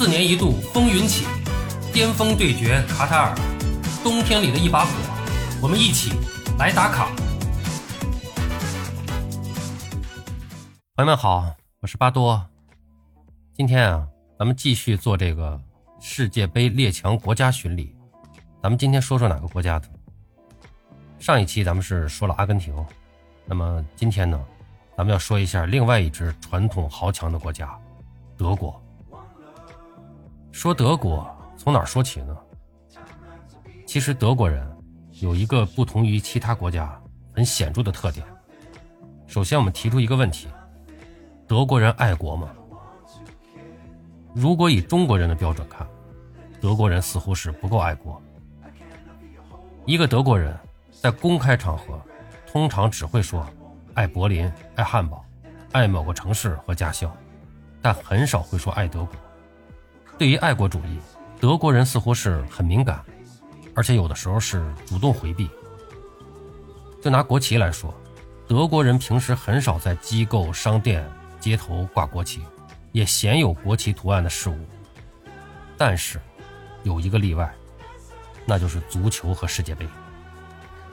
四年一度风云起，巅峰对决卡塔尔，冬天里的一把火，我们一起来打卡。朋友们好，我是巴多。今天啊，咱们继续做这个世界杯列强国家巡礼。咱们今天说说哪个国家的？上一期咱们是说了阿根廷，那么今天呢，咱们要说一下另外一支传统豪强的国家——德国。说德国，从哪说起呢？其实德国人有一个不同于其他国家很显著的特点。首先，我们提出一个问题。德国人爱国吗？如果以中国人的标准看，德国人似乎是不够爱国。一个德国人，在公开场合，通常只会说爱柏林、爱汉堡、爱某个城市和家乡，但很少会说爱德国。对于爱国主义，德国人似乎是很敏感，而且有的时候是主动回避。就拿国旗来说，德国人平时很少在机构、商店。街头挂国旗，也鲜有国旗图案的事物。但是，有一个例外，那就是足球和世界杯。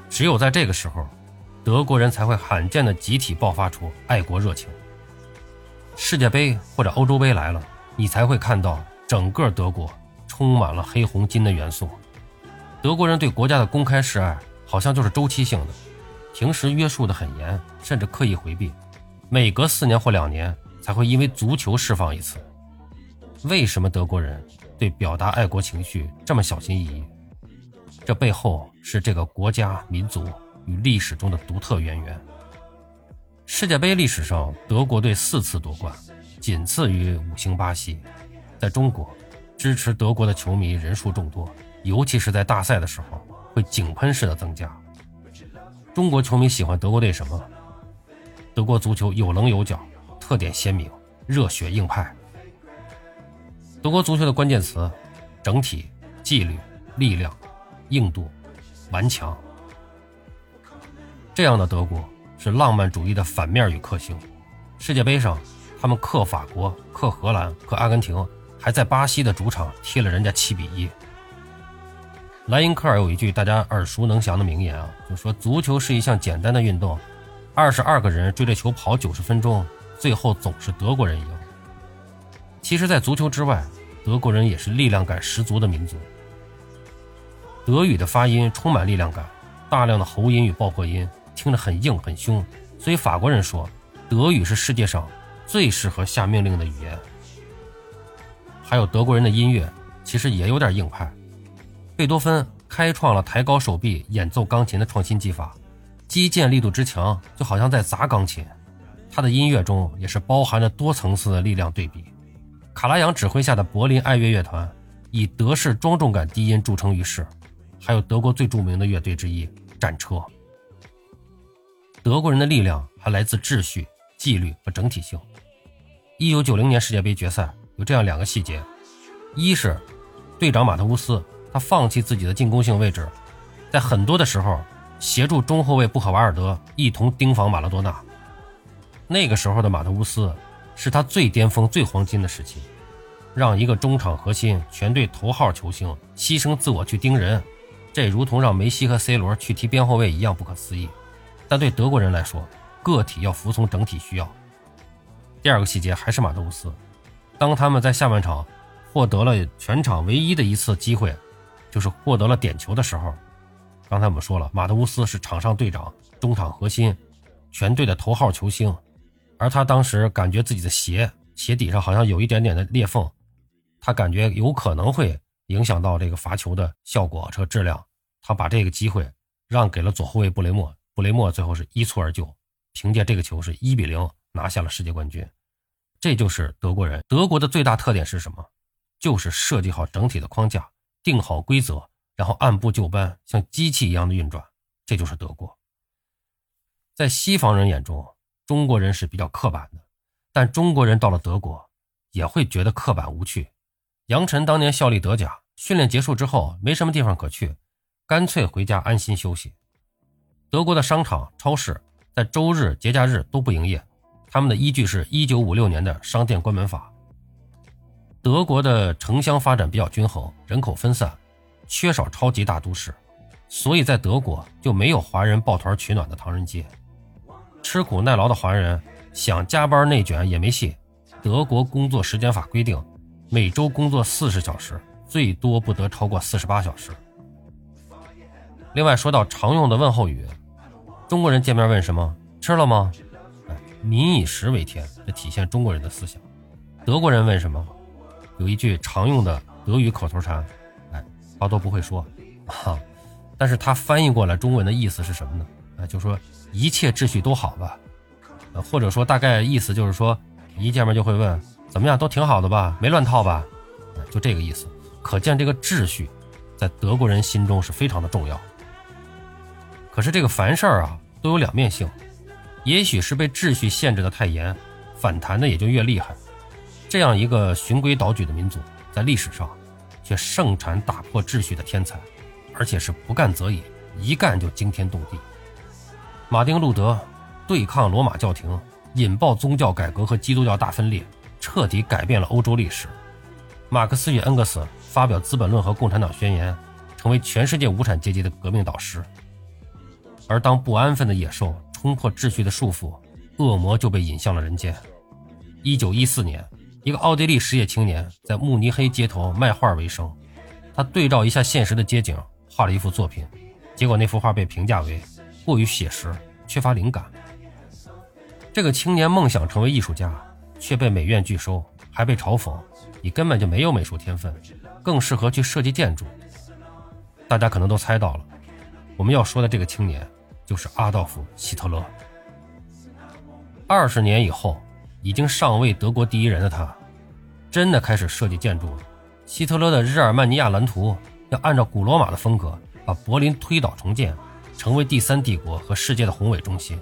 只有在这个时候，德国人才会罕见的集体爆发出爱国热情。世界杯或者欧洲杯来了，你才会看到整个德国充满了黑红金的元素。德国人对国家的公开示爱，好像就是周期性的，平时约束的很严，甚至刻意回避。每隔四年或两年才会因为足球释放一次。为什么德国人对表达爱国情绪这么小心翼翼？这背后是这个国家、民族与历史中的独特渊源。世界杯历史上，德国队四次夺冠，仅次于五星巴西。在中国，支持德国的球迷人数众多，尤其是在大赛的时候会井喷式的增加。中国球迷喜欢德国队什么？德国足球有棱有角，特点鲜明，热血硬派。德国足球的关键词：整体、纪律、力量、硬度、顽强。这样的德国是浪漫主义的反面与克星。世界杯上，他们克法国、克荷兰、克阿根廷，还在巴西的主场踢了人家七比一。莱因克尔有一句大家耳熟能详的名言啊，就说足球是一项简单的运动。二十二个人追着球跑九十分钟，最后总是德国人赢。其实，在足球之外，德国人也是力量感十足的民族。德语的发音充满力量感，大量的喉音与爆破音，听着很硬很凶。所以法国人说，德语是世界上最适合下命令的语言。还有德国人的音乐，其实也有点硬派。贝多芬开创了抬高手臂演奏钢琴的创新技法。击剑力度之强，就好像在砸钢琴。他的音乐中也是包含着多层次的力量对比。卡拉扬指挥下的柏林爱乐乐团，以德式庄重感低音著称于世。还有德国最著名的乐队之一战车。德国人的力量还来自秩序、纪律和整体性。一九九零年世界杯决赛有这样两个细节：一是队长马特乌斯，他放弃自己的进攻性位置，在很多的时候。协助中后卫布赫瓦尔德一同盯防马拉多纳。那个时候的马特乌斯是他最巅峰、最黄金的时期，让一个中场核心、全队头号球星牺牲自我去盯人，这如同让梅西和 C 罗去踢边后卫一样不可思议。但对德国人来说，个体要服从整体需要。第二个细节还是马特乌斯，当他们在下半场获得了全场唯一的一次机会，就是获得了点球的时候。刚才我们说了，马特乌斯是场上队长、中场核心，全队的头号球星。而他当时感觉自己的鞋鞋底上好像有一点点的裂缝，他感觉有可能会影响到这个罚球的效果和质量。他把这个机会让给了左后卫布雷默，布雷默最后是一蹴而就，凭借这个球是一比零拿下了世界冠军。这就是德国人。德国的最大特点是什么？就是设计好整体的框架，定好规则。然后按部就班，像机器一样的运转，这就是德国。在西方人眼中，中国人是比较刻板的，但中国人到了德国，也会觉得刻板无趣。杨晨当年效力德甲，训练结束之后没什么地方可去，干脆回家安心休息。德国的商场、超市在周日、节假日都不营业，他们的依据是一九五六年的商店关门法。德国的城乡发展比较均衡，人口分散，缺少超级大都市，所以在德国就没有华人抱团取暖的唐人街。吃苦耐劳的华人想加班内卷也没戏。德国工作时间法规定，每周工作四十小时，最多不得超过四十八小时。另外，说到常用的问候语，中国人见面问什么？吃了吗？民以食为天，这体现中国人的思想。德国人问什么？有一句常用的德语口头禅，哎，巴多不会说，哈，但是他翻译过来中文的意思是什么呢？哎，就说一切秩序都好吧，呃，或者说大概意思就是说，一见面就会问怎么样，都挺好的吧，没乱套吧？就这个意思。可见这个秩序，在德国人心中是非常的重要。可是这个凡事儿啊，都有两面性，也许是被秩序限制的太严，反弹的也就越厉害。这样一个循规蹈矩的民族，在历史上却盛产打破秩序的天才，而且是不干则已，一干就惊天动地。马丁·路德对抗罗马教廷，引爆宗教改革和基督教大分裂，彻底改变了欧洲历史。马克思与恩格斯发表《资本论》和《共产党宣言》，成为全世界无产阶级的革命导师。而当不安分的野兽冲破秩序的束缚，恶魔就被引向了人间。一九一四年。一个奥地利失业青年在慕尼黑街头卖画为生，他对照一下现实的街景，画了一幅作品，结果那幅画被评价为过于写实，缺乏灵感。这个青年梦想成为艺术家，却被美院拒收，还被嘲讽：“你根本就没有美术天分，更适合去设计建筑。”大家可能都猜到了，我们要说的这个青年就是阿道夫·希特勒。二十年以后。已经上位德国第一人的他，真的开始设计建筑了。希特勒的日耳曼尼亚蓝图要按照古罗马的风格，把柏林推倒重建，成为第三帝国和世界的宏伟中心。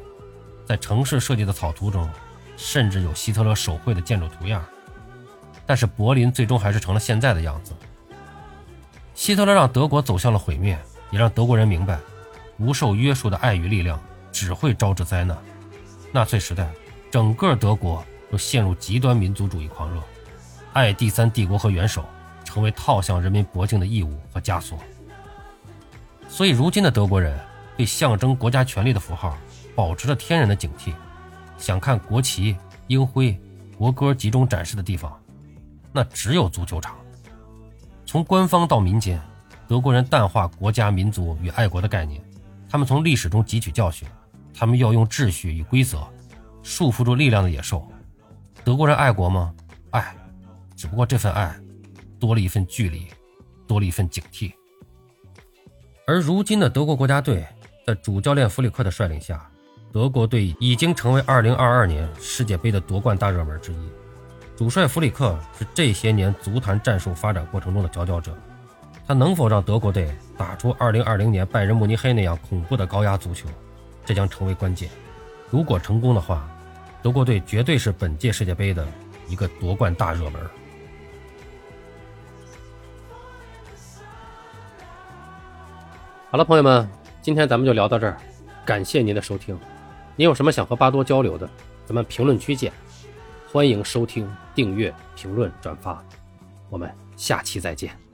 在城市设计的草图中，甚至有希特勒手绘的建筑图样。但是柏林最终还是成了现在的样子。希特勒让德国走向了毁灭，也让德国人明白，不受约束的爱与力量只会招致灾难。纳粹时代。整个德国都陷入极端民族主义狂热，爱第三帝国和元首成为套向人民脖颈的义务和枷锁。所以，如今的德国人对象征国家权力的符号保持着天然的警惕。想看国旗、鹰徽、国歌集中展示的地方，那只有足球场。从官方到民间，德国人淡化国家、民族与爱国的概念，他们从历史中汲取教训，他们要用秩序与规则。束缚住力量的野兽，德国人爱国吗？爱，只不过这份爱多了一份距离，多了一份警惕。而如今的德国国家队，在主教练弗里克的率领下，德国队已经成为2022年世界杯的夺冠大热门之一。主帅弗里克是这些年足坛战术发展过程中的佼佼者，他能否让德国队打出2020年拜仁慕尼黑那样恐怖的高压足球，这将成为关键。如果成功的话，德国队绝对是本届世界杯的一个夺冠大热门。好了，朋友们，今天咱们就聊到这儿，感谢您的收听。您有什么想和巴多交流的，咱们评论区见。欢迎收听、订阅、评论、转发，我们下期再见。